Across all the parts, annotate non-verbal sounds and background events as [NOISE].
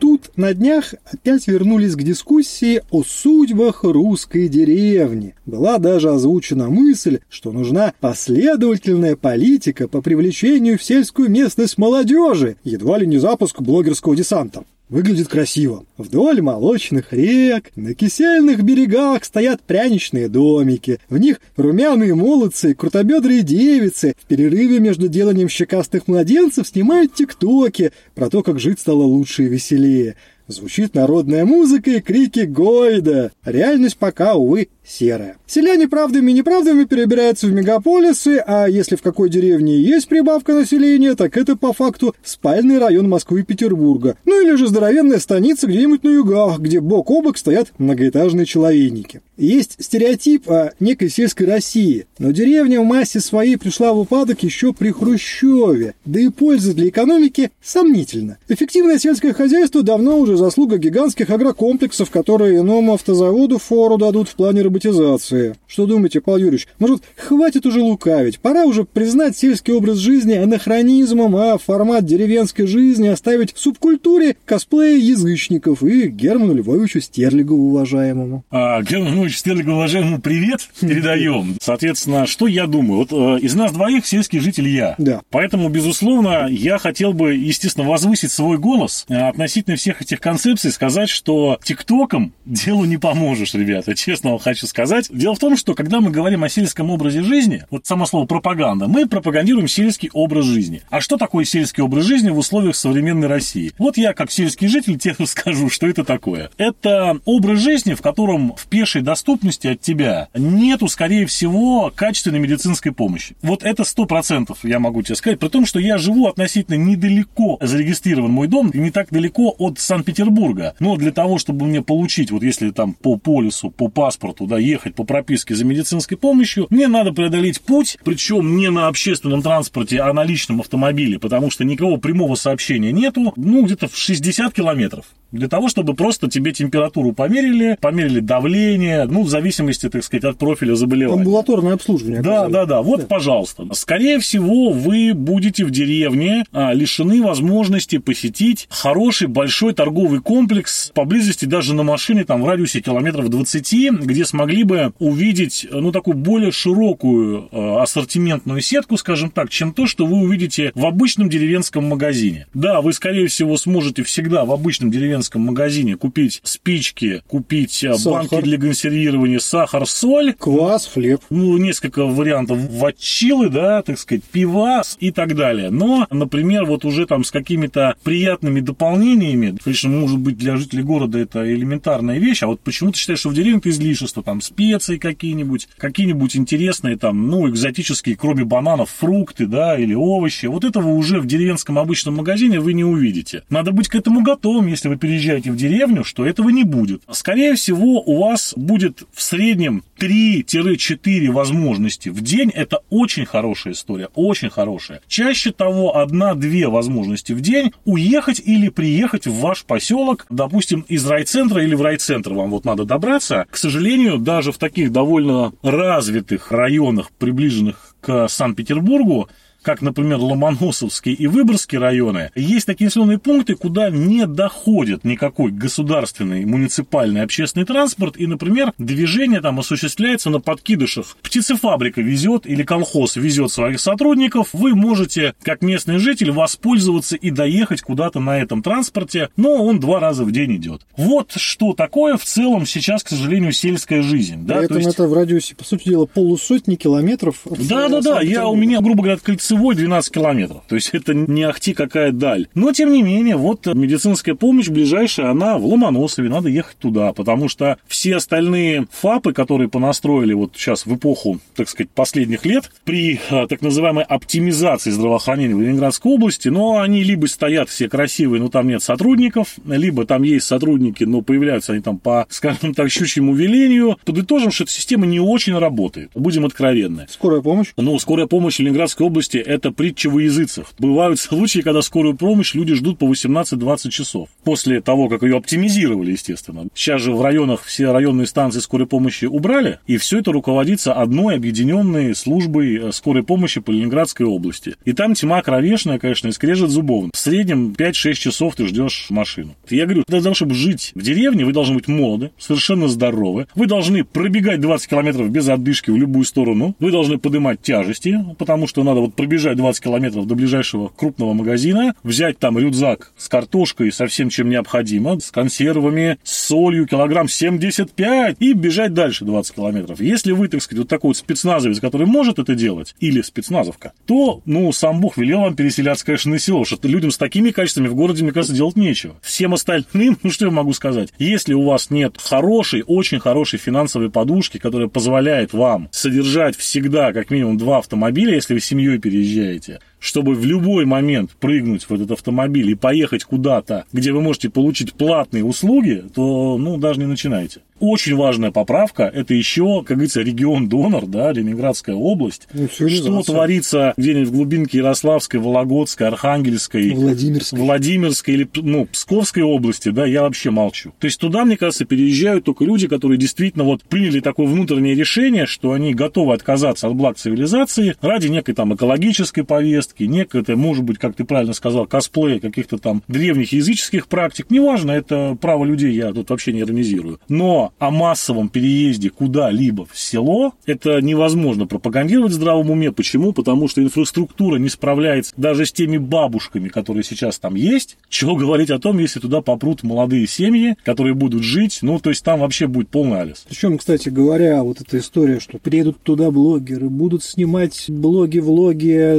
Тут на днях опять вернулись к дискуссии о судьбах русской деревни. Была даже озвучена мысль, что нужна последовательная политика по привлечению в сельскую местность молодежи, едва ли не запуск блогерского десанта. Выглядит красиво. Вдоль молочных рек, на кисельных берегах стоят пряничные домики. В них румяные молодцы крутобедрые девицы в перерыве между деланием щекастых младенцев снимают тиктоки про то, как жить стало лучше и веселее. Звучит народная музыка и крики Гойда. Реальность пока, увы, серая. Селяне правдами и неправдами перебираются в мегаполисы, а если в какой деревне есть прибавка населения, так это по факту спальный район Москвы и Петербурга. Ну или же здоровенная станица где-нибудь на югах, где бок о бок стоят многоэтажные человейники. Есть стереотип о некой сельской России, но деревня в массе своей пришла в упадок еще при Хрущеве, да и польза для экономики сомнительна. Эффективное сельское хозяйство давно уже заслуга гигантских агрокомплексов, которые иному автозаводу фору дадут в плане роботизации. Что думаете, Павел Юрьевич, может, хватит уже лукавить? Пора уже признать сельский образ жизни анахронизмом, а формат деревенской жизни оставить в субкультуре косплея язычников и Герману Львовичу Стерлигову уважаемому. А, Герману Львовичу Стерлигову уважаемому привет передаем. [LAUGHS] Соответственно, что я думаю? Вот э, из нас двоих сельский житель я. Да. Поэтому, безусловно, я хотел бы, естественно, возвысить свой голос э, относительно всех этих концепций, сказать, что ТикТоком делу не поможешь, ребята, честно вам хочу сказать. Дело в том, что когда мы говорим о сельском образе жизни, вот само слово пропаганда, мы пропагандируем сельский образ жизни. А что такое сельский образ жизни в условиях современной России? Вот я, как сельский житель, тебе [LAUGHS] скажу, что это такое. Это образ жизни, в котором в пешей доступности от тебя нету, скорее всего, качественной медицинской помощи. Вот это сто процентов я могу тебе сказать, при том, что я живу относительно недалеко зарегистрирован мой дом, и не так далеко от Санкт-Петербурга. Но для того, чтобы мне получить, вот если там по полису, по паспорту, да, ехать по прописке за медицинской помощью, мне надо преодолеть путь, причем не на общественном транспорте, а на личном автомобиле, потому что никакого прямого сообщения нету, ну, где-то в 60 километров для того, чтобы просто тебе температуру померили, померили давление, ну, в зависимости, так сказать, от профиля заболевания. Амбулаторное обслуживание. Да, да, да. Вот, да. пожалуйста. Скорее всего, вы будете в деревне а, лишены возможности посетить хороший большой торговый комплекс поблизости даже на машине, там, в радиусе километров 20, где смогли бы увидеть, ну, такую более широкую а, ассортиментную сетку, скажем так, чем то, что вы увидите в обычном деревенском магазине. Да, вы, скорее всего, сможете всегда в обычном деревенском магазине купить спички, купить а, сахар. банки для консервирования, сахар, соль. Квас, хлеб. Ну, несколько вариантов ватчилы, да, так сказать, пивас и так далее. Но, например, вот уже там с какими-то приятными дополнениями, конечно, может быть, для жителей города это элементарная вещь, а вот почему ты считаешь, что в деревне это излишество, там специи какие-нибудь, какие-нибудь интересные там, ну, экзотические, кроме бананов, фрукты, да, или овощи. Вот этого уже в деревенском обычном магазине вы не увидите. Надо быть к этому готовым, если вы переезжаете в деревню, что этого не будет. Скорее всего, у вас будет в среднем 3-4 возможности в день. Это очень хорошая история, очень хорошая. Чаще того, одна-две возможности в день уехать или приехать в ваш поселок, допустим, из райцентра или в райцентр вам вот надо добраться. К сожалению, даже в таких довольно развитых районах, приближенных к Санкт-Петербургу, как, например, Ломоносовский и Выборгский районы, есть такие населенные пункты, куда не доходит никакой государственный, муниципальный, общественный транспорт, и, например, движение там осуществляется на подкидышах. Птицефабрика везет или колхоз везет своих сотрудников, вы можете, как местный житель, воспользоваться и доехать куда-то на этом транспорте, но он два раза в день идет. Вот что такое в целом сейчас, к сожалению, сельская жизнь. Да? При этом есть... это в радиусе, по сути дела, полусотни километров. Да-да-да, я у меня, грубо говоря, кольцевой кольцевой 12 километров. То есть это не ахти какая даль. Но, тем не менее, вот медицинская помощь ближайшая, она в Ломоносове, надо ехать туда, потому что все остальные ФАПы, которые понастроили вот сейчас в эпоху, так сказать, последних лет, при а, так называемой оптимизации здравоохранения в Ленинградской области, но они либо стоят все красивые, но там нет сотрудников, либо там есть сотрудники, но появляются они там по, скажем так, щучьему велению. Подытожим, что эта система не очень работает. Будем откровенны. Скорая помощь? Ну, скорая помощь в Ленинградской области это притча во языцах. Бывают случаи, когда скорую помощь люди ждут по 18-20 часов. После того, как ее оптимизировали, естественно. Сейчас же в районах все районные станции скорой помощи убрали, и все это руководится одной объединенной службой э, скорой помощи по Ленинградской области. И там тьма кровешная, конечно, и скрежет зубов. В среднем 5-6 часов ты ждешь машину. Я говорю, для того, чтобы жить в деревне, вы должны быть молоды, совершенно здоровы. Вы должны пробегать 20 километров без отдышки в любую сторону. Вы должны поднимать тяжести, потому что надо вот пробежать 20 километров до ближайшего крупного магазина, взять там рюкзак с картошкой, со всем, чем необходимо, с консервами, с солью, килограмм 75 и бежать дальше 20 километров. Если вы, так сказать, вот такой вот спецназовец, который может это делать, или спецназовка, то, ну, сам Бог велел вам переселяться, конечно, на село, что людям с такими качествами в городе, мне кажется, делать нечего. Всем остальным, ну, [LAUGHS] что я могу сказать, если у вас нет хорошей, очень хорошей финансовой подушки, которая позволяет вам содержать всегда как минимум два автомобиля, если вы семьей переезжаете, уезжаете чтобы в любой момент прыгнуть в этот автомобиль и поехать куда-то, где вы можете получить платные услуги, то, ну, даже не начинайте. Очень важная поправка – это еще, как говорится, регион-донор, да, Ленинградская область. Ну, что творится где-нибудь в глубинке Ярославской, Вологодской, Архангельской, Владимирской, Владимирской или ну, Псковской области, да, я вообще молчу. То есть туда, мне кажется, переезжают только люди, которые действительно вот приняли такое внутреннее решение, что они готовы отказаться от благ цивилизации ради некой там экологической повестки, некой, это может быть, как ты правильно сказал, косплея каких-то там древних языческих практик. Неважно, это право людей, я тут вообще не иронизирую. Но о массовом переезде куда-либо в село это невозможно пропагандировать в здравом уме. Почему? Потому что инфраструктура не справляется даже с теми бабушками, которые сейчас там есть. Чего говорить о том, если туда попрут молодые семьи, которые будут жить, ну, то есть там вообще будет полный алис. Причем, кстати говоря, вот эта история, что приедут туда блогеры, будут снимать блоги, влоги,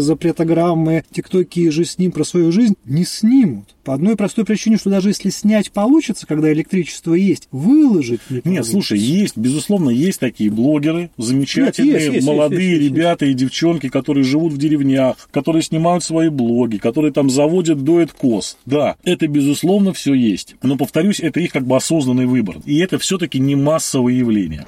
запретограммы, тиктоки же с ним про свою жизнь, не снимут. По одной простой причине, что даже если снять получится, когда электричество есть, выложить не Нет, слушай, есть, безусловно, есть такие блогеры, замечательные, Нет, есть, есть, молодые есть, есть, ребята есть. и девчонки, которые живут в деревнях, которые снимают свои блоги, которые там заводят дуэт коз. Да, это, безусловно, все есть. Но, повторюсь, это их как бы осознанный выбор. И это все-таки не массовое явление.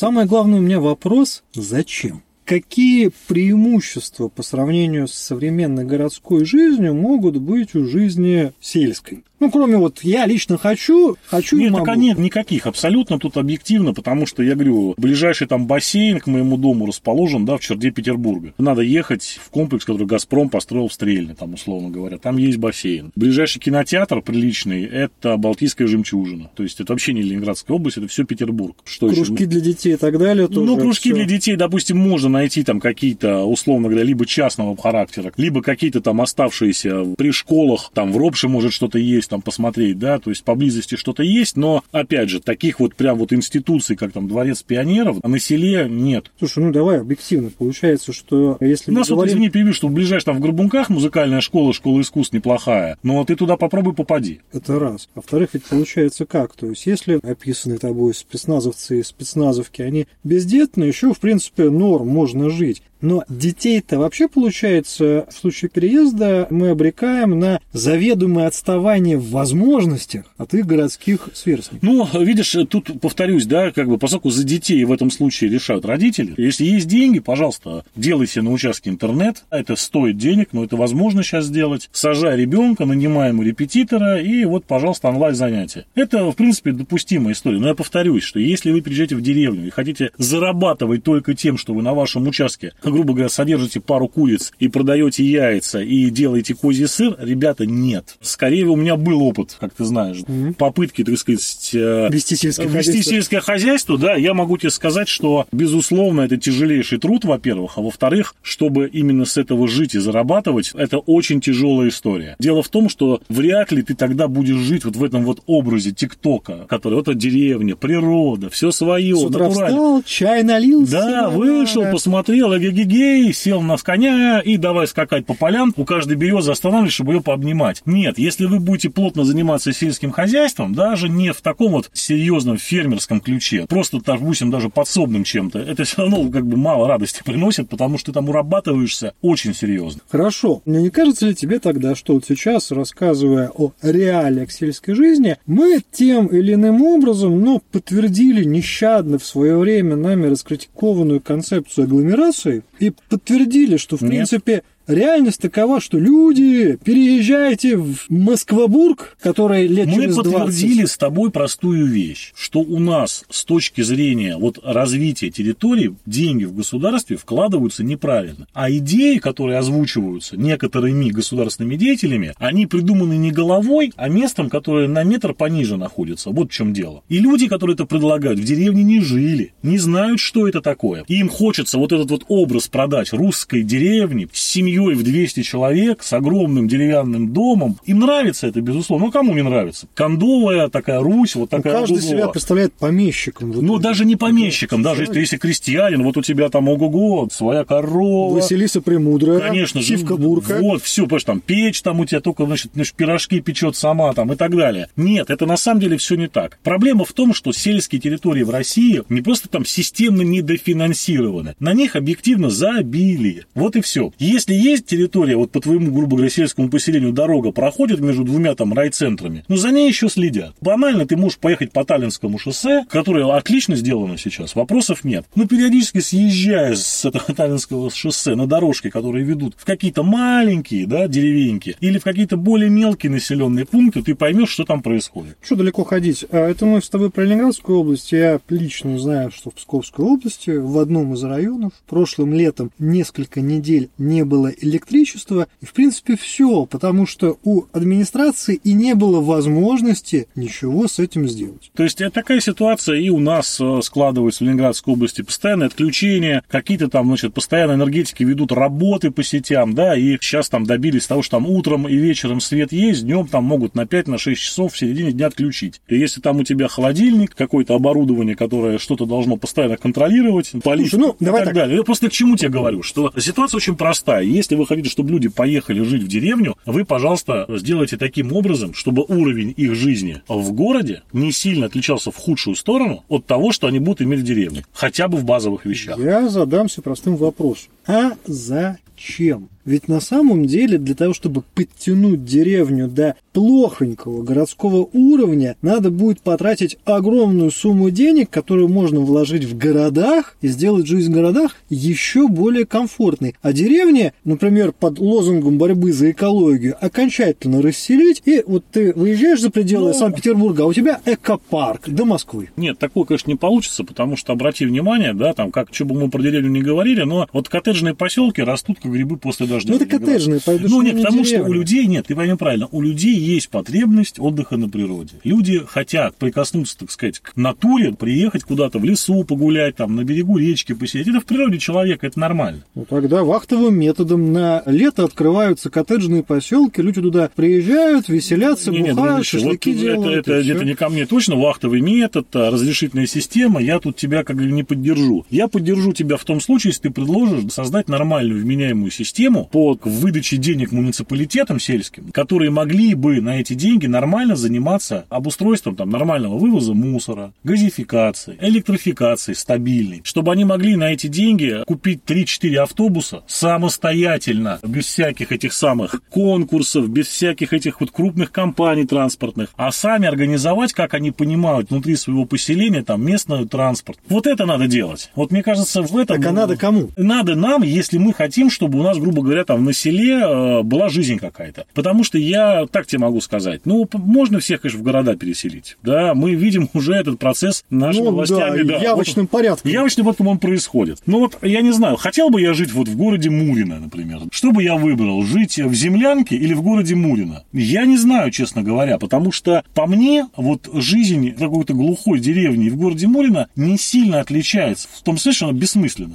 Самый главный у меня вопрос – зачем? Какие преимущества по сравнению с современной городской жизнью могут быть у жизни сельской? Ну, кроме вот я лично хочу, хочу нет, и могу. Так, нет, никаких, абсолютно тут объективно, потому что, я говорю, ближайший там бассейн к моему дому расположен, да, в черте Петербурга. Надо ехать в комплекс, который «Газпром» построил в Стрельне, там, условно говоря. Там есть бассейн. Ближайший кинотеатр приличный – это Балтийская жемчужина. То есть это вообще не Ленинградская область, это все Петербург. Что кружки еще? для детей и так далее тоже Ну, кружки все. для детей, допустим, можно найти там какие-то, условно говоря, либо частного характера, либо какие-то там оставшиеся при школах, там в Ропше может что-то есть, там посмотреть, да, то есть поблизости что-то есть, но, опять же, таких вот прям вот институций, как там Дворец пионеров, на селе нет. Слушай, ну давай объективно, получается, что если... У нас говорим... вот, извини, перебью, что ближайший там в Горбунках музыкальная школа, школа искусств неплохая, но ты туда попробуй попади. Это раз. А во-вторых, ведь получается как? То есть, если описанные тобой спецназовцы и спецназовки, они бездетные, еще, в принципе, норм, можно жить. Но детей-то вообще, получается, в случае переезда мы обрекаем на заведомое отставание в возможностях от их городских сверстников. Ну, видишь, тут повторюсь, да, как бы, поскольку за детей в этом случае решают родители, если есть деньги, пожалуйста, делайте на участке интернет, это стоит денег, но это возможно сейчас сделать, сажай ребенка, нанимай ему репетитора, и вот, пожалуйста, онлайн-занятия. Это, в принципе, допустимая история. Но я повторюсь, что если вы приезжаете в деревню и хотите зарабатывать только тем, что вы на вашем участке грубо говоря, содержите пару куриц и продаете яйца и делаете козий сыр, ребята, нет. Скорее, у меня был опыт, как ты знаешь, mm-hmm. попытки, так сказать, э, вести сельское, вести хозяйство. сельское хозяйство, да, я могу тебе сказать, что, безусловно, это тяжелейший труд, во-первых, а во-вторых, чтобы именно с этого жить и зарабатывать, это очень тяжелая история. Дело в том, что вряд ли ты тогда будешь жить вот в этом вот образе ТикТока, который вот это деревня, природа, все свое, С утра натурально. встал, чай налил. Да, вышел, посмотрел, эге эгегей, сел на коня и давай скакать по полям, у каждой березы останавливаешь, чтобы ее пообнимать. Нет, если вы будете плотно заниматься сельским хозяйством, даже не в таком вот серьезном фермерском ключе, просто, допустим, даже подсобным чем-то, это все равно как бы мало радости [LAUGHS] приносит, потому что ты там урабатываешься очень серьезно. Хорошо. Мне не кажется ли тебе тогда, что вот сейчас, рассказывая о реалиях сельской жизни, мы тем или иным образом, ну, подтвердили нещадно в свое время нами раскритикованную концепцию агломерации и подтвердили, что, в Нет. принципе, реальность такова, что люди, переезжайте в Москвабург, который лет Мы через 20. подтвердили с тобой простую вещь, что у нас с точки зрения вот развития территории деньги в государстве вкладываются неправильно. А идеи, которые озвучиваются некоторыми государственными деятелями, они придуманы не головой, а местом, которое на метр пониже находится. Вот в чем дело. И люди, которые это предлагают, в деревне не жили, не знают, что это такое. И им хочется вот этот вот образ продать русской деревни с семьей в 200 человек, с огромным деревянным домом. Им нравится это, безусловно. Ну, кому не нравится? Кондовая такая Русь, вот Ну, такая каждый Гугова. себя представляет помещиком. Ну, даже не помещиком, даже если, если крестьянин, вот у тебя там ого-го, своя корова. Василиса Премудрая, Конечно же. Бурка. Вот, все, понимаешь, там печь там у тебя только, значит, значит, пирожки печет сама там и так далее. Нет, это на самом деле все не так. Проблема в том, что сельские территории в России не просто там системно недофинансированы. На них объективно забили. Вот и все. Если есть территория, вот по твоему, грубо говоря, сельскому поселению дорога проходит между двумя там райцентрами, ну за ней еще следят. Банально ты можешь поехать по Таллинскому шоссе, которое отлично сделано сейчас, вопросов нет. Но периодически съезжая с этого [LAUGHS] Таллинского шоссе на дорожки, которые ведут в какие-то маленькие, да, деревеньки, или в какие-то более мелкие населенные пункты, ты поймешь, что там происходит. Что далеко ходить? А Это мы с тобой про Ленинградскую область. Я лично знаю, что в Псковской области в одном из районов прошлым летом несколько недель не было электричества. И, в принципе, все, потому что у администрации и не было возможности ничего с этим сделать. То есть э, такая ситуация и у нас э, складывается в Ленинградской области. Постоянное отключение, какие-то там, значит, постоянно энергетики ведут работы по сетям, да, и сейчас там добились того, что там утром и вечером свет есть, днем там могут на 5-6 часов в середине дня отключить. И если там у тебя холодильник, какое-то оборудование, которое что-то должно постоянно контролировать, полить ну, и так, так. далее. Я просто к чему тебе говорю, что ситуация очень простая. Если вы хотите, чтобы люди поехали жить в деревню, вы, пожалуйста, сделайте таким образом, чтобы уровень их жизни в городе не сильно отличался в худшую сторону от того, что они будут иметь в деревне. Хотя бы в базовых вещах. Я задамся простым вопросом. А зачем? Ведь на самом деле для того, чтобы подтянуть деревню до плохонького городского уровня, надо будет потратить огромную сумму денег, которую можно вложить в городах и сделать жизнь в городах еще более комфортной. А деревни, например, под лозунгом борьбы за экологию, окончательно расселить, и вот ты выезжаешь за пределы Ну. Санкт-Петербурга, а у тебя экопарк до Москвы. Нет, такое, конечно, не получится, потому что, обрати внимание, да, там, как, что бы мы про деревню не говорили, но вот коттеджные поселки растут, как грибы после дождя. Ну, это коттеджные, поэтому Ну, что нет, не потому что деревня. у людей, нет, ты пойми правильно, у людей есть потребность отдыха на природе. Люди хотят прикоснуться, так сказать, к натуре, приехать куда-то в лесу погулять, там, на берегу речки посидеть. Это в природе человека, это нормально. Ну, тогда вахтовым методом на лето открываются коттеджные поселки, люди туда приезжают, веселятся, Не, не, бухают, вот шашлыки это, делают. это, всё. это не ко мне точно, вахтовый метод, а, разрешительная система, я тут тебя как бы не поддержу. Я поддержу тебя в том случае, если ты предложишь создать нормальную вменяемую систему по выдаче денег муниципалитетам сельским, которые могли бы на эти деньги нормально заниматься обустройством там, нормального вывоза мусора, газификации, электрификации стабильной, чтобы они могли на эти деньги купить 3-4 автобуса самостоятельно, без всяких этих самых конкурсов, без всяких этих вот крупных компаний транспортных, а сами организовать, как они понимают, внутри своего поселения там местный транспорт. Вот это надо делать. Вот мне кажется, в этом... Так а надо кому? Надо нам, если мы хотим, чтобы у нас, грубо говоря, там на селе э, была жизнь какая-то. Потому что я так тебе могу сказать, ну, можно всех, конечно, в города переселить. Да, мы видим уже этот процесс нашими Ну, властями. да, явочным Вот порядком. Явочным порядком он происходит. Ну вот, я не знаю, хотел бы я жить вот в городе Мурино, например. Что бы я выбрал, жить в землянке или в городе Мурино? Я не знаю, честно говоря, потому что по мне вот жизнь в какой-то глухой деревне в городе Мурино не сильно отличается. В том смысле, что она бессмысленна.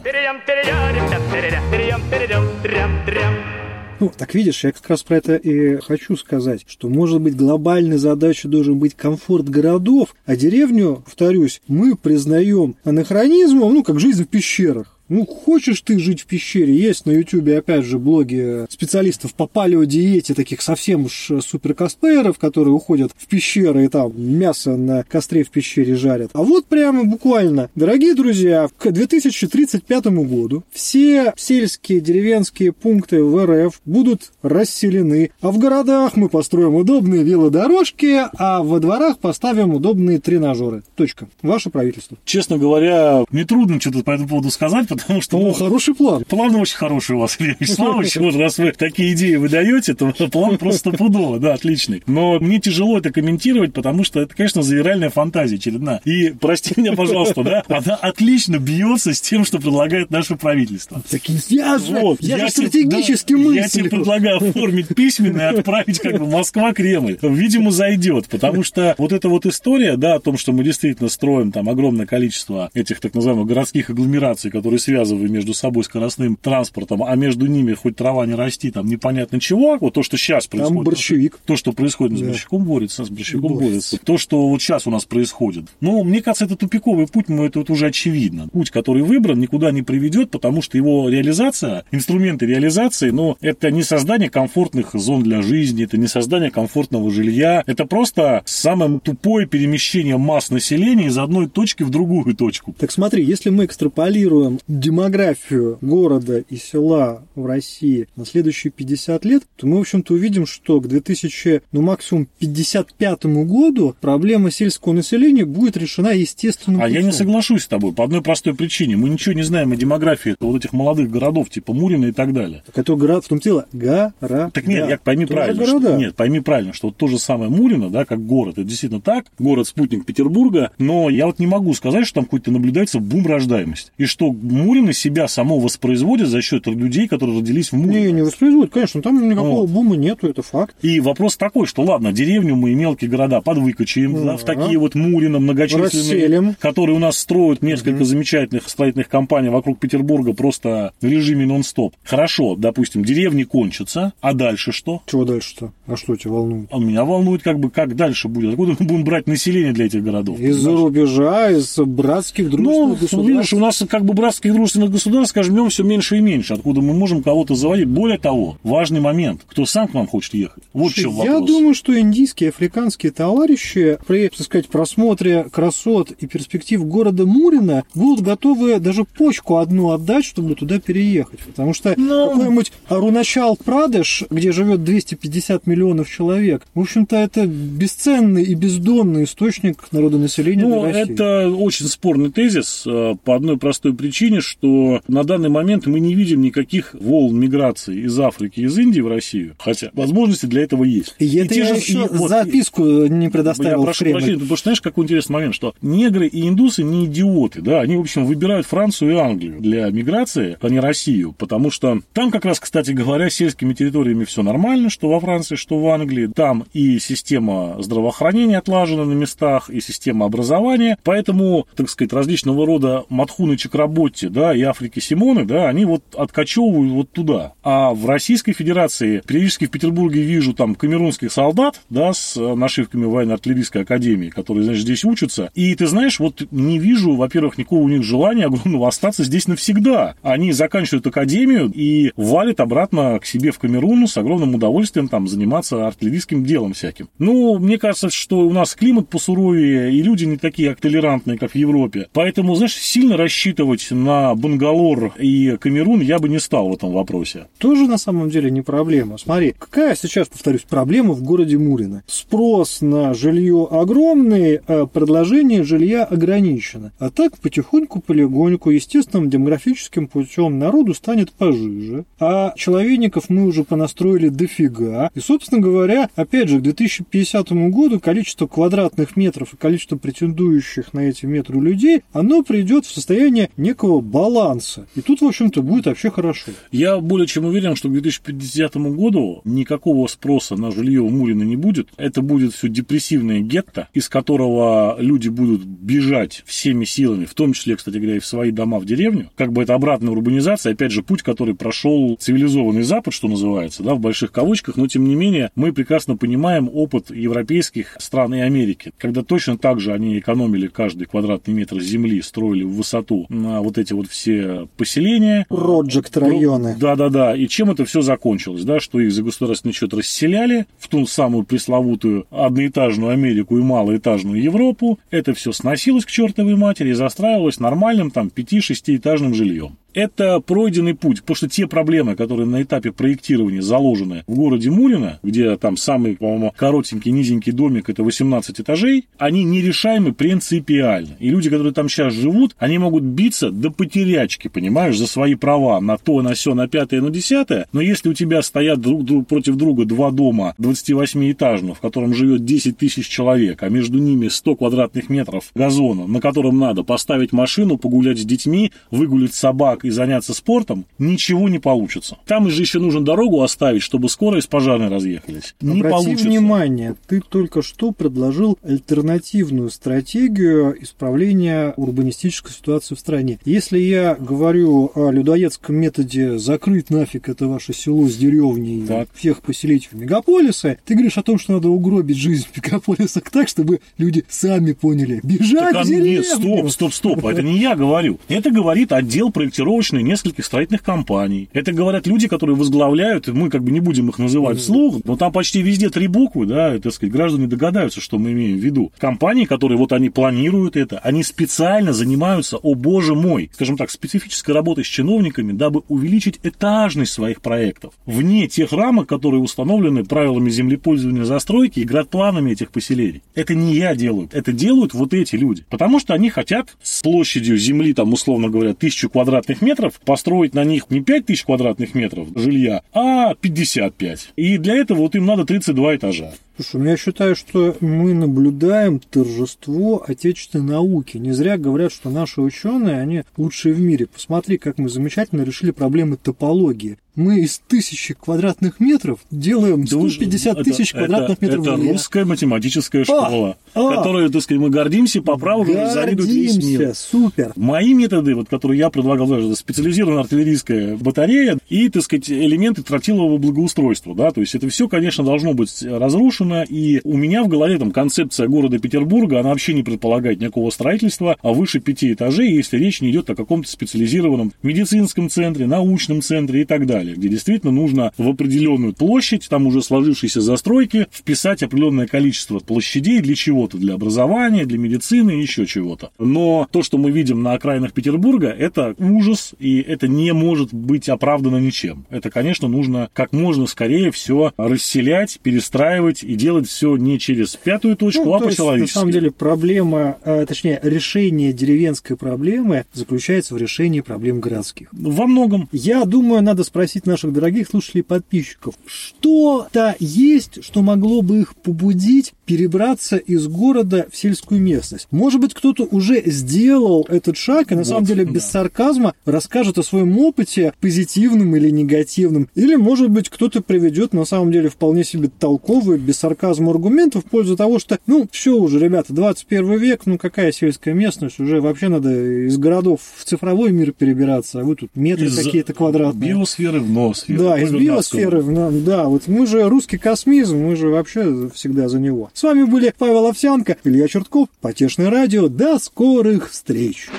Перейдем, перейдем, перейдем, перейдем, перейдем, трям, трям. Ну, так видишь, я как раз про это и хочу сказать, что, может быть, глобальной задачей должен быть комфорт городов, а деревню, повторюсь, мы признаем анахронизмом, ну, как жизнь в пещерах. Ну, хочешь ты жить в пещере? Есть на Ютубе, опять же, блоги специалистов по палеодиете, таких совсем уж супер косплееров, которые уходят в пещеры и там мясо на костре в пещере жарят. А вот прямо буквально, дорогие друзья, к 2035 году все сельские деревенские пункты в РФ будут расселены, а в городах мы построим удобные велодорожки, а во дворах поставим удобные тренажеры. Точка. Ваше правительство. Честно говоря, мне трудно что-то по этому поводу сказать, потому что... О, ну, хороший план. План очень хороший у вас, [LAUGHS] Илья Вячеславович. Вот раз вы такие идеи выдаете, то [LAUGHS] план просто пудово, да, отличный. Но мне тяжело это комментировать, потому что это, конечно, завиральная фантазия очередная. И, прости меня, пожалуйста, да, [LAUGHS] она отлично бьется с тем, что предлагает наше правительство. Так я же, Вот, я, же тебе- стратегически да, мыслю. Я тебе предлагаю оформить письменно и отправить как бы Москва-Кремль. Видимо, зайдет, потому что вот эта вот история, да, о том, что мы действительно строим там огромное количество этих так называемых городских агломераций, которые связывают между собой скоростным транспортом, а между ними хоть трава не расти, там непонятно чего, вот то, что сейчас происходит. Там борщевик. То, что происходит, с Да. борщевиком борется, с борщевиком Борется. То, что вот сейчас у нас происходит. Ну, мне кажется, это тупиковый путь, но это вот уже очевидно. Путь, который выбран, никуда не приведет, потому что его реализация, инструменты реализации, ну, это не создание комфортных зон для жизни, это не создание комфортного жилья, это просто самое тупое перемещение масс населения из одной точки в другую точку. Так смотри, если мы экстраполируем демографию города и села в России на следующие 50 лет, то мы, в общем-то, увидим, что к 2000, ну, максимум 55 году проблема сельского населения будет решена естественным А я не путем. соглашусь с тобой по одной простой причине. Мы ничего не знаем о демографии вот этих молодых городов, типа Мурина и так далее. Так это город, в том дело, города. Так нет, я пойми Тоже правильно. Что, нет, пойми правильно, что вот то же самое Мурино, да, как город, это действительно так, город-спутник Петербурга, но я вот не могу сказать, что там какой-то наблюдается бум рождаемости. И что Мурино себя само воспроизводит за счет людей, которые родились в Мурино. Не, не воспроизводит, конечно, там никакого Вот. бума нету, это факт. И вопрос такой, что ладно, деревню мы и мелкие города подвыкачаем, да, в Ага. такие вот Мурино многочисленные, Расселим. которые у нас строят несколько замечательных строительных компаний вокруг Петербурга просто в режиме нон-стоп. Хорошо, допустим, деревни кончатся, а дальше что? Чего дальше-то? А что тебя волнует? А меня волнует, как бы, как дальше будет. Откуда мы будем брать население для этих городов? Из-за рубежа, из братских, Ну, дружественных государств. видишь, у нас как бы братских дружественных государств, скажем, днем все меньше и меньше. Откуда мы можем кого-то заводить. Более того, важный момент. Кто сам к нам хочет ехать? Вот в чем Я вопрос. думаю, что индийские, африканские товарищи при, так сказать, просмотре красот и перспектив города Мурина будут готовы даже почку одну отдать, чтобы туда переехать. Потому что Ну. какой-нибудь Аруначал Прадеш, где живет 250 миллионов человек, в общем-то, это бесценный и бездонный источник народонаселения Ну, для России. это очень спорный тезис э, по одной простой причине, что на данный момент мы не видим никаких волн миграции из Африки, из Индии в Россию, хотя возможности для этого есть. И это те я же- еще и вот- записку не Я предоставил в прошу Кремль. прощения, потому что знаешь, какой интересный момент, что негры и индусы не идиоты, да, они, в общем, выбирают Францию и Англию для миграции, а не Россию, потому что там как раз, кстати говоря, с сельскими территориями все нормально, что во Франции, что в Англии, там и система здравоохранения отлажена на местах, и система образования, поэтому, так сказать, различного рода Матхуны Чакработти, да, и Африки Симоны, да, они вот откачевывают вот туда. А в Российской Федерации периодически в Петербурге вижу там камерунских солдат, да, с э, нашивками военно-артиллерийской академии, которые, значит, здесь учатся. И ты знаешь, вот не вижу, во-первых, никакого у них желания огромного остаться здесь навсегда. Они заканчивают академию и валят обратно к себе в Камерун с огромным удовольствием там заниматься артиллерийским делом всяким. Ну, мне кажется, что у нас климат посуровее, и люди не такие толерантные, как в Европе. Поэтому, знаешь, сильно рассчитывать на Бангалор и Камерун я бы не стал в этом вопросе. тоже на самом деле не проблема. Смотри, какая сейчас, повторюсь, проблема в городе Мурино? Спрос на жилье огромный, а предложение жилья ограничено. А так потихоньку, полегоньку, естественным демографическим путем народу станет пожиже, а человейников мы уже понастроили дофига. И, собственно говоря, опять же, к 2050 году количество квадратных метров и количество претендующих на эти метры людей, оно придет в состояние некого баланса. И тут, в общем-то, будет вообще хорошо. Я более чем уверен, что к 2050 году никакого спроса на жилье в Мурино не будет. Это будет все депрессивное гетто, из которого люди будут бежать всеми силами, в том числе, кстати говоря, и в свои дома в деревню. Как бы это обратная урбанизация, опять же, путь, который прошел цивилизованный Запад, что называется, да, в больших кавычках, но тем не менее мы прекрасно понимаем опыт европейских стран и Америки, когда точно так же они экономили каждый квадратный метр земли, строили в высоту на вот эти эти вот все поселения. Проджект районы. Да-да-да. И чем это все закончилось, да, что их за государственный счет расселяли в ту самую пресловутую одноэтажную Америку и малоэтажную Европу. Это все сносилось к чертовой матери и застраивалось нормальным там 5-6-этажным жильем. Это пройденный путь, потому что те проблемы, которые на этапе проектирования заложены в городе Мулино, где там самый, по-моему, коротенький, низенький домик, это 18 этажей, они нерешаемы принципиально. И люди, которые там сейчас живут, они могут биться до потерячки, понимаешь, за свои права на то, на все, на пятое, на десятое. Но если у тебя стоят друг, друг против друга два дома 28-этажных, в котором живет 10 тысяч человек, а между ними 100 квадратных метров газона, на котором надо поставить машину, погулять с детьми, выгулить собак, и заняться спортом, ничего не получится. Там же еще нужно дорогу оставить, чтобы скоро из пожарной разъехались. Не Обрати получится. внимание, ты только что предложил альтернативную стратегию исправления урбанистической ситуации в стране. Если я говорю о людоедском методе закрыть нафиг это ваше село с деревней Так. и всех поселить в мегаполисы, ты говоришь о том, что надо угробить жизнь [LAUGHS] в мегаполисах так, чтобы люди сами поняли. Бежать Так, а, в деревню! нет, стоп, стоп, стоп. Это не я говорю. Это говорит отдел проектировочный нескольких строительных компаний. Это говорят люди, которые возглавляют, мы как бы не будем их называть вслух, но там почти везде три буквы, да, так сказать, граждане догадаются, что мы имеем в виду. Компании, которые вот они планируют это, они специально занимаются, о боже мой, скажем так, специфической работой с чиновниками, дабы увеличить этажность своих проектов. Вне тех рамок, которые установлены правилами землепользования застройки и градпланами этих поселений. Это не я делаю, это делают вот эти люди. Потому что они хотят с площадью земли, там, условно говоря, тысячу квадратных метров, построить на них не 5 тысяч квадратных метров жилья, а 55. И для этого вот им надо 32 этажа. Слушай, ну я считаю, что мы наблюдаем торжество отечественной науки. Не зря говорят, что наши ученые, они лучшие в мире. Посмотри, как мы замечательно решили проблемы топологии. Мы из тысячи квадратных метров делаем Да вы же- 150 это- тысяч квадратных это, метров Это жилья. русская математическая школа, а. которую, так сказать, мы гордимся, по праву завидует весь мир. Гордимся, супер. Мои методы, вот, которые я предлагал, даже это специализированная артиллерийская батарея и, так сказать, элементы тротилового благоустройства, да, то есть это все, конечно, должно быть разрушено, и у меня в голове там концепция города Петербурга, она вообще не предполагает никакого строительства а выше пяти этажей, если речь не идет о каком-то специализированном медицинском центре, научном центре и так далее, где действительно нужно в определенную площадь, там уже сложившейся застройки, вписать определенное количество площадей для чего-то, для образования, для медицины еще чего-то. Но то, что мы видим на окраинах Петербурга, это ужас, и это не может быть оправдано ничем. Это, конечно, нужно как можно скорее все расселять, перестраивать делать все не через пятую точку, Ну, а то по-человечески. на самом деле проблема, э, точнее решение деревенской проблемы заключается в решении проблем городских. Во многом. Я думаю, надо спросить наших дорогих слушателей и подписчиков, что-то есть, что могло бы их побудить перебраться из города в сельскую местность. Может быть, кто-то уже сделал этот шаг и на Вот, самом деле без да. сарказма расскажет о своем опыте, позитивном или негативном. Или, может быть, кто-то приведет на самом деле вполне себе толковые, без сарказма аргументы в пользу того, что, ну, все уже, ребята, 21 век, ну, какая сельская местность, уже вообще надо из городов в цифровой мир перебираться, а вы тут метры Из какие-то квадратные. Биосферы в ноосферу. Да, из биосферы, в нам- да, вот мы же русский космизм, мы же вообще всегда за него. С вами были Павел Овсянко, Илья Чертков, Потешное радио. До скорых встреч!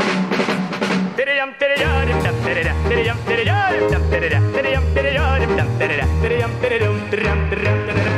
Перейдем, перейдем, там, перейдем, перейдем, перейдем, там, перейдем, перейдем,